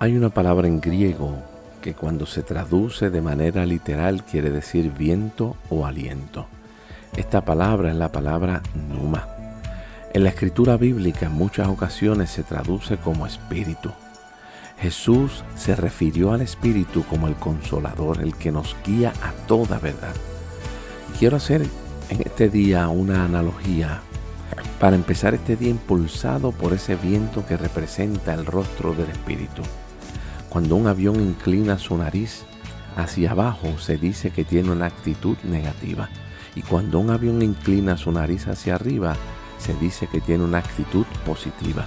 Hay una palabra en griego que cuando se traduce de manera literal quiere decir viento o aliento. Esta palabra es la palabra numa. En la escritura bíblica en muchas ocasiones se traduce como espíritu. Jesús se refirió al espíritu como el consolador, el que nos guía a toda verdad. Quiero hacer en este día una analogía para empezar este día impulsado por ese viento que representa el rostro del espíritu. Cuando un avión inclina su nariz hacia abajo se dice que tiene una actitud negativa. Y cuando un avión inclina su nariz hacia arriba se dice que tiene una actitud positiva.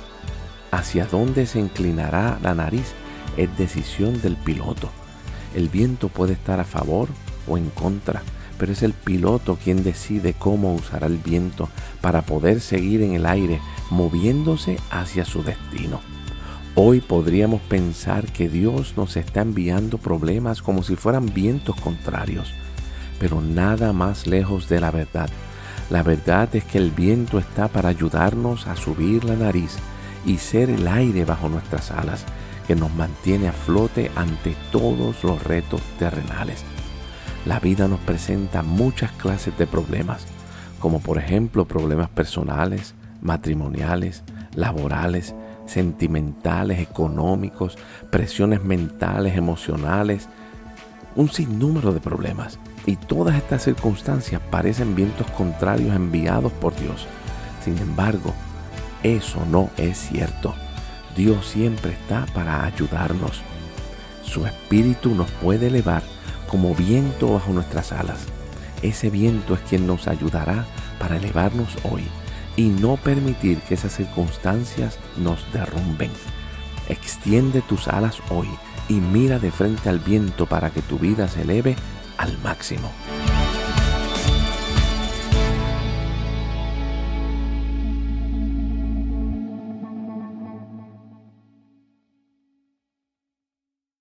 Hacia dónde se inclinará la nariz es decisión del piloto. El viento puede estar a favor o en contra, pero es el piloto quien decide cómo usará el viento para poder seguir en el aire moviéndose hacia su destino. Hoy podríamos pensar que Dios nos está enviando problemas como si fueran vientos contrarios, pero nada más lejos de la verdad. La verdad es que el viento está para ayudarnos a subir la nariz y ser el aire bajo nuestras alas que nos mantiene a flote ante todos los retos terrenales. La vida nos presenta muchas clases de problemas, como por ejemplo problemas personales, matrimoniales, laborales, sentimentales, económicos, presiones mentales, emocionales, un sinnúmero de problemas. Y todas estas circunstancias parecen vientos contrarios enviados por Dios. Sin embargo, eso no es cierto. Dios siempre está para ayudarnos. Su espíritu nos puede elevar como viento bajo nuestras alas. Ese viento es quien nos ayudará para elevarnos hoy y no permitir que esas circunstancias nos derrumben. Extiende tus alas hoy y mira de frente al viento para que tu vida se eleve al máximo.